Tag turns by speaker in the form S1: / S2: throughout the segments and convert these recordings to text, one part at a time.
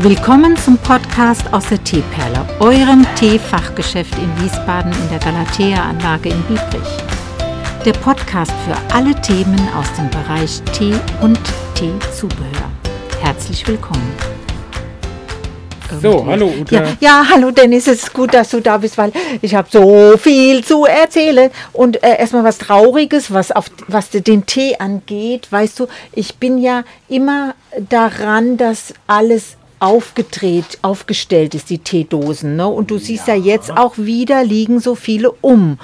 S1: Willkommen zum Podcast aus der Teeperle, eurem Teefachgeschäft in Wiesbaden in der Galatea-Anlage in Biebrich. Der Podcast für alle Themen aus dem Bereich Tee und Teezubehör. Herzlich willkommen.
S2: So, hallo Uta.
S1: Ja, ja, hallo Dennis, es ist gut, dass du da bist, weil ich habe so viel zu erzählen. Und äh, erstmal was Trauriges, was, auf, was den Tee angeht. Weißt du, ich bin ja immer daran, dass alles aufgedreht, aufgestellt ist, die Teedosen. Ne? Und du siehst ja. ja jetzt auch wieder liegen so viele um.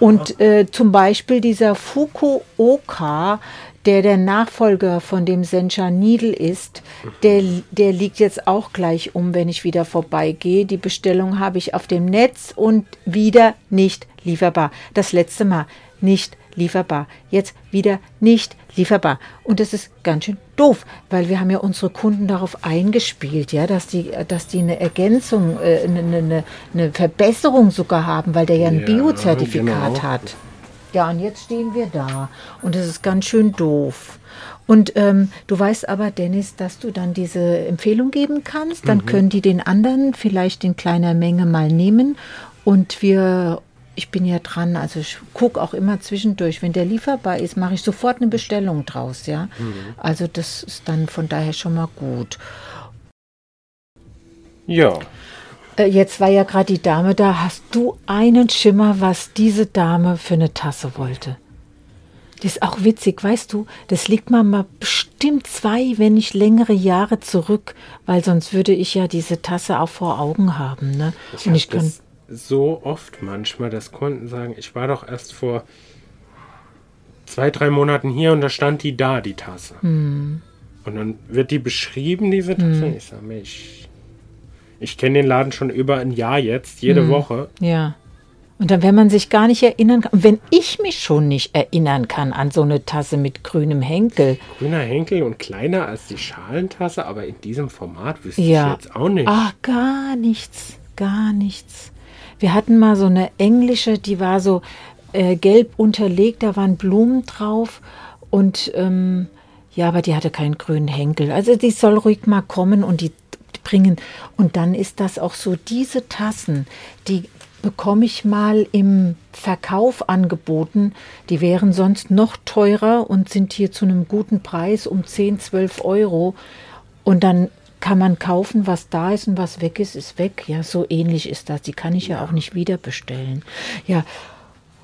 S1: Und äh, zum Beispiel dieser Fukuoka, der der Nachfolger von dem Sencha Needle ist, der, der liegt jetzt auch gleich um, wenn ich wieder vorbeigehe. Die Bestellung habe ich auf dem Netz und wieder nicht lieferbar. Das letzte Mal nicht lieferbar. Jetzt wieder nicht lieferbar. Und das ist ganz schön doof, weil wir haben ja unsere Kunden darauf eingespielt, ja, dass die, dass die eine Ergänzung, äh, eine, eine, eine Verbesserung sogar haben, weil der ja ein ja, Biozertifikat genau. hat. Ja, und jetzt stehen wir da und das ist ganz schön doof. Und ähm, du weißt aber, Dennis, dass du dann diese Empfehlung geben kannst. Dann mhm. können die den anderen vielleicht in kleiner Menge mal nehmen und wir ich bin ja dran, also ich gucke auch immer zwischendurch. Wenn der lieferbar ist, mache ich sofort eine Bestellung draus, ja. Mhm. Also das ist dann von daher schon mal gut.
S2: Ja.
S1: Äh, jetzt war ja gerade die Dame da. Hast du einen Schimmer, was diese Dame für eine Tasse wollte? Das ist auch witzig, weißt du, das liegt mal, mal bestimmt zwei, wenn nicht längere Jahre zurück, weil sonst würde ich ja diese Tasse auch vor Augen haben. Ne?
S2: Ich Und ich kann so oft manchmal, dass Kunden sagen, ich war doch erst vor zwei, drei Monaten hier und da stand die da, die Tasse.
S1: Hm.
S2: Und dann wird die beschrieben, diese Tasse. Hm. Ich sage mir, ich, kenne den Laden schon über ein Jahr jetzt, jede hm. Woche.
S1: Ja. Und dann, wenn man sich gar nicht erinnern kann, wenn ich mich schon nicht erinnern kann an so eine Tasse mit grünem Henkel.
S2: Grüner Henkel und kleiner als die Schalentasse, aber in diesem Format wüsste ja. ich jetzt auch nicht.
S1: Ach, gar nichts, gar nichts. Wir hatten mal so eine englische, die war so äh, gelb unterlegt, da waren Blumen drauf und ähm, ja, aber die hatte keinen grünen Henkel. Also die soll ruhig mal kommen und die bringen. Und dann ist das auch so, diese Tassen, die bekomme ich mal im Verkauf angeboten. Die wären sonst noch teurer und sind hier zu einem guten Preis um 10, 12 Euro. Und dann kann man kaufen, was da ist und was weg ist, ist weg. Ja, so ähnlich ist das. Die kann ich ja, ja auch nicht wieder bestellen. Ja.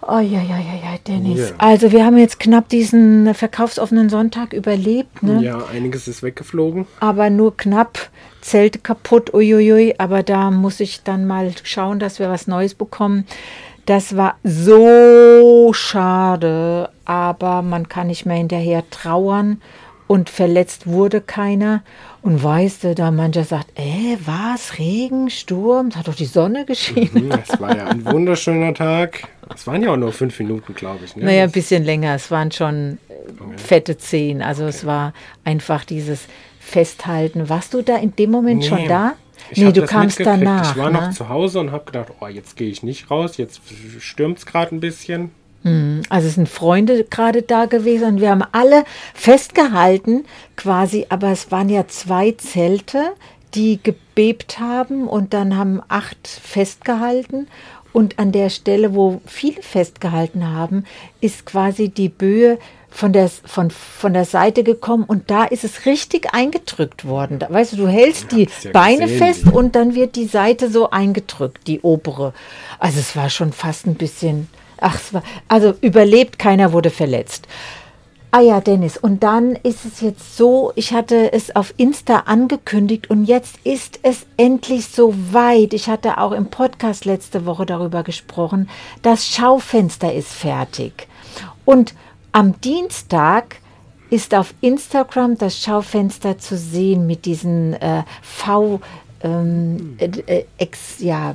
S1: Oh ja, ja, ja, ja, Dennis. Ja. Also wir haben jetzt knapp diesen verkaufsoffenen Sonntag überlebt. Ne?
S2: Ja, einiges ist weggeflogen.
S1: Aber nur knapp. Zelte kaputt, uiuiui. Aber da muss ich dann mal schauen, dass wir was Neues bekommen. Das war so schade, aber man kann nicht mehr hinterher trauern und verletzt wurde keiner. Und weißt du, da mancher sagt, äh, was, Regen, Sturm, es hat doch die Sonne geschienen.
S2: Mhm, es war ja ein wunderschöner Tag. Es waren ja auch nur fünf Minuten, glaube ich.
S1: Ne? Naja, ein bisschen länger. Es waren schon okay. fette zehn. Also okay. es war einfach dieses Festhalten. Warst du da in dem Moment nee. schon da?
S2: Ich nee, du kamst danach. Ich war ne? noch zu Hause und habe gedacht, oh, jetzt gehe ich nicht raus, jetzt stürmt es gerade ein bisschen.
S1: Hm, also es sind Freunde gerade da gewesen und wir haben alle festgehalten quasi, aber es waren ja zwei Zelte, die gebebt haben und dann haben acht festgehalten und an der Stelle, wo viele festgehalten haben, ist quasi die Böe von der, von, von der Seite gekommen und da ist es richtig eingedrückt worden. Da, weißt du, du hältst die ja Beine gesehen, fest und dann wird die Seite so eingedrückt, die obere. Also es war schon fast ein bisschen Ach, also überlebt, keiner wurde verletzt. Ah ja, Dennis, und dann ist es jetzt so, ich hatte es auf Insta angekündigt und jetzt ist es endlich so weit. Ich hatte auch im Podcast letzte Woche darüber gesprochen. Das Schaufenster ist fertig. Und am Dienstag ist auf Instagram das Schaufenster zu sehen mit diesen äh, V ähm, äh, äh, ex, ja,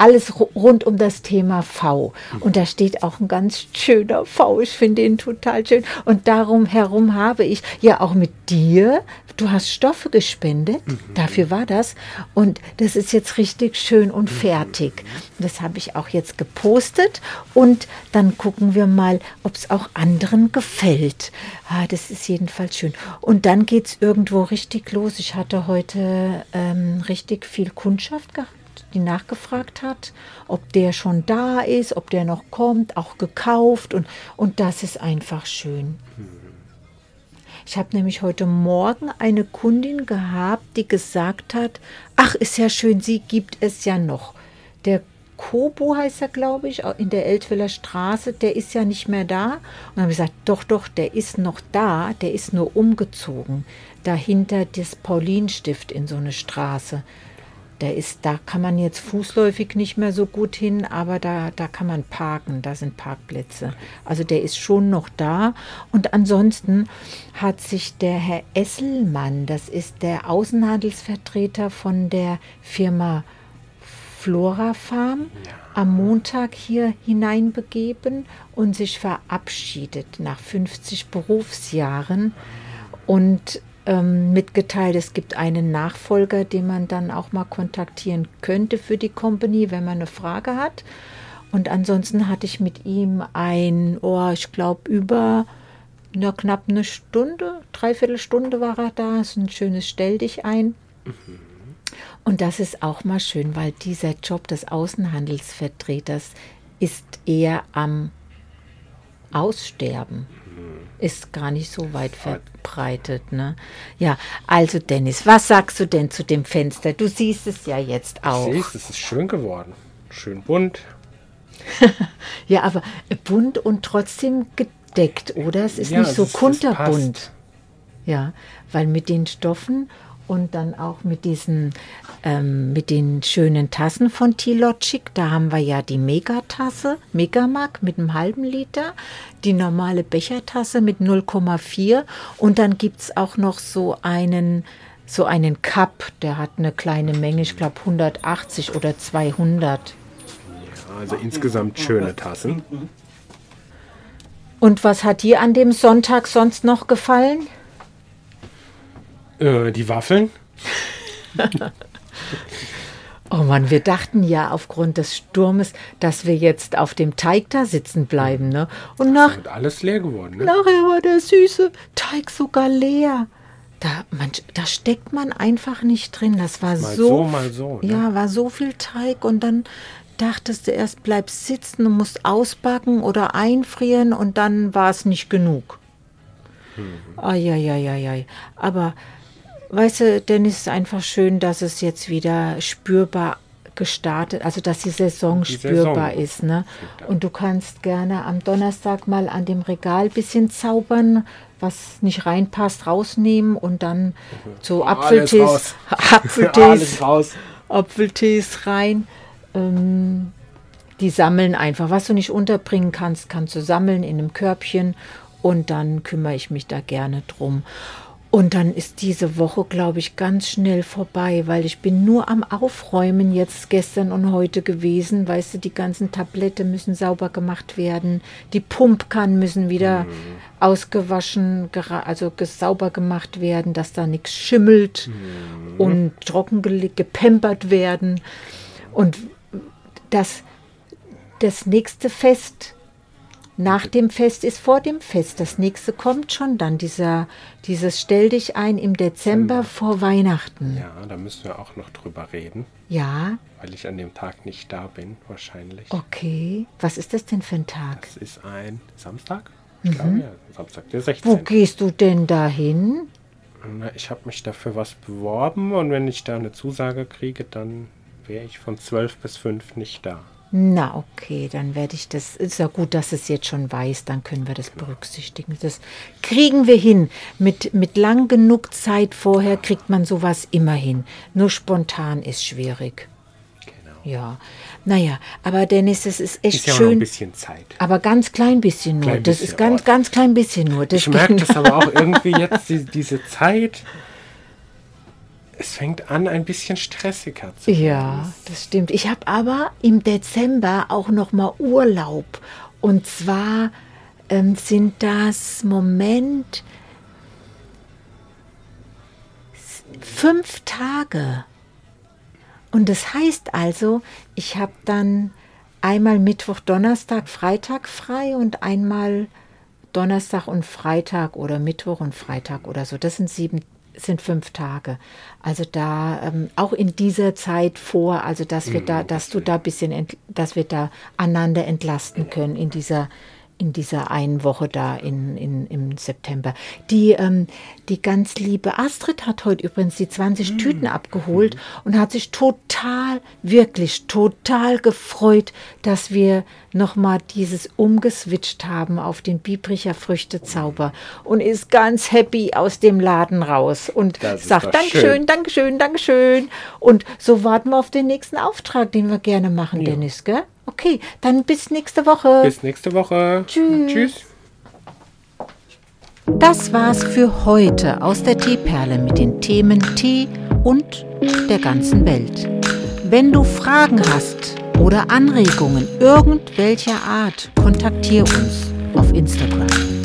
S1: alles ru- rund um das Thema V. Und da steht auch ein ganz schöner V. Ich finde ihn total schön. Und darum herum habe ich ja auch mit dir, du hast Stoffe gespendet, dafür war das. Und das ist jetzt richtig schön und fertig. Das habe ich auch jetzt gepostet. Und dann gucken wir mal, ob es auch anderen gefällt. Ah, das ist jedenfalls schön. Und dann geht es irgendwo richtig los. Ich hatte heute ähm, richtig viel Kundschaft gehabt die nachgefragt hat, ob der schon da ist, ob der noch kommt, auch gekauft und, und das ist einfach schön. Ich habe nämlich heute Morgen eine Kundin gehabt, die gesagt hat, ach, ist ja schön, sie gibt es ja noch. Der Kobo heißt er, glaube ich, in der Eltwiller Straße, der ist ja nicht mehr da. Und dann habe ich gesagt, doch, doch, der ist noch da, der ist nur umgezogen. Dahinter das Paulinstift in so eine Straße. Der ist, da kann man jetzt fußläufig nicht mehr so gut hin, aber da, da kann man parken, da sind Parkplätze. Also der ist schon noch da. Und ansonsten hat sich der Herr Esselmann, das ist der Außenhandelsvertreter von der Firma Flora Farm, am Montag hier hineinbegeben und sich verabschiedet nach 50 Berufsjahren und ähm, mitgeteilt, es gibt einen Nachfolger, den man dann auch mal kontaktieren könnte für die Company, wenn man eine Frage hat. Und ansonsten hatte ich mit ihm ein, oh, ich glaube, über na, knapp eine Stunde, dreiviertel Stunde war er da. ist ein schönes Stell dich ein. Und das ist auch mal schön, weil dieser Job des Außenhandelsvertreters ist eher am Aussterben. Ist gar nicht so weit verbreitet. Ne? Ja, also Dennis, was sagst du denn zu dem Fenster? Du siehst es ja jetzt auch.
S2: Siehst, es ist schön geworden. Schön bunt.
S1: Ja, aber bunt und trotzdem gedeckt, oder? Es ist
S2: Ja,
S1: nicht so
S2: es es
S1: kunterbunt.
S2: passt.
S1: Ja, weil mit den Stoffen und dann auch mit diesen, ähm, mit den schönen Tassen von T-Logic, da haben wir ja die Megatasse, Megamag mit einem halben Liter, die normale Bechertasse mit 0,4 und dann gibt es auch noch so einen, so einen Cup, der hat eine kleine Menge, ich glaube 180 oder 200.
S2: Also insgesamt schöne Tassen.
S1: Und was hat dir an dem Sonntag sonst noch gefallen?
S2: Äh, die Waffeln.
S1: Oh Mann, wir dachten ja aufgrund des Sturmes, dass wir jetzt auf dem Teig da sitzen bleiben, ne? Und nach,
S2: Wird alles leer geworden. Ne?
S1: nachher war der süße Teig sogar leer. Da, man, da steckt man einfach nicht drin. Das war
S2: Mal
S1: so,
S2: so, mal so, ne?
S1: Ja, war so viel Teig und dann dachtest du erst, bleibst sitzen und musst ausbacken oder einfrieren und dann war es nicht genug.
S2: Mhm.
S1: Eieieiei. Aber weißt du, Dennis, ist einfach schön, dass es jetzt wieder spürbar gestartet, also dass die Saison
S2: Die
S1: spürbar
S2: Saison.
S1: ist. Ne? Und du kannst gerne am Donnerstag mal an dem Regal ein bisschen zaubern, was nicht reinpasst, rausnehmen und dann so
S2: Alles
S1: Apfeltees. Apfeltees. Apfeltees rein. Ähm, die sammeln einfach. Was du nicht unterbringen kannst, kannst du sammeln in einem Körbchen und dann kümmere ich mich da gerne drum. Und dann ist diese Woche, glaube ich, ganz schnell vorbei, weil ich bin nur am Aufräumen jetzt gestern und heute gewesen. Weißt du, die ganzen Tablette müssen sauber gemacht werden, die Pumpkannen müssen wieder ausgewaschen, gera- also sauber gemacht werden, dass da nichts schimmelt und trocken gepempert werden. Und das, das nächste Fest nach dem Fest ist vor dem Fest. Das nächste kommt schon dann, dieser, dieses Stell dich ein im Dezember vor Weihnachten.
S2: Ja, da müssen wir auch noch drüber reden,
S1: Ja,
S2: weil ich an dem Tag nicht da bin, wahrscheinlich.
S1: okay. Was ist das denn für ein Tag?
S2: Das ist ein Samstag? Ich glaube ja, Samstag, der 16.
S1: Mhm. Wo gehst du denn dahin?
S2: Na, ich habe mich dafür was beworben und wenn ich da eine Zusage kriege, dann wäre ich von 12 bis 5 nicht da.
S1: Na, okay, dann werde ich das. Ist ja gut, dass es jetzt schon weiß, dann können wir das berücksichtigen. Das kriegen wir hin. Mit, mit lang genug Zeit vorher kriegt man sowas immer hin. Nur spontan ist schwierig.
S2: Genau.
S1: Ja, naja, aber Dennis, das ist echt
S2: Ist ja auch noch ein
S1: schön.
S2: bisschen Zeit.
S1: Aber ganz klein bisschen nur.
S2: Klein
S1: das
S2: bisschen,
S1: ist ganz, ganz klein bisschen nur. Das
S2: Ich merke das aber auch irgendwie jetzt, die, diese Zeit. es fängt an, ein bisschen stressiger zu
S1: werden. Ja, das stimmt. Ich habe aber im Dezember auch noch mal Urlaub. Und zwar ähm, sind das Moment fünf Tage. Und das heißt also, ich habe dann einmal Mittwoch, Donnerstag, Freitag frei und einmal Donnerstag und Freitag oder Mittwoch und Freitag oder so. Das sind sieben, sind fünf Tage. Also da ähm, auch in dieser Zeit vor, also dass wir da, mhm, dass du da ein bisschen, dass wir da einander entlasten können in dieser in dieser einen Woche da in, in, im September. Die, ähm, die ganz liebe Astrid hat heute übrigens die 20 mm. Tüten abgeholt mm. und hat sich total, wirklich total gefreut, dass wir nochmal dieses umgeswitcht haben auf den Biebricher Früchtezauber und ist ganz happy aus dem Laden raus und sagt Dankeschön, Dankeschön, Dankeschön. Und so warten wir auf den nächsten Auftrag, den wir gerne machen, ja. Dennis, gell? Okay, dann bis nächste Woche.
S2: Bis nächste Woche.
S1: Tschüss. Tschüss. Das war's für heute aus der Teeperle mit den Themen Tee und der ganzen Welt. Wenn du Fragen hast oder Anregungen irgendwelcher Art, kontaktiere uns auf Instagram.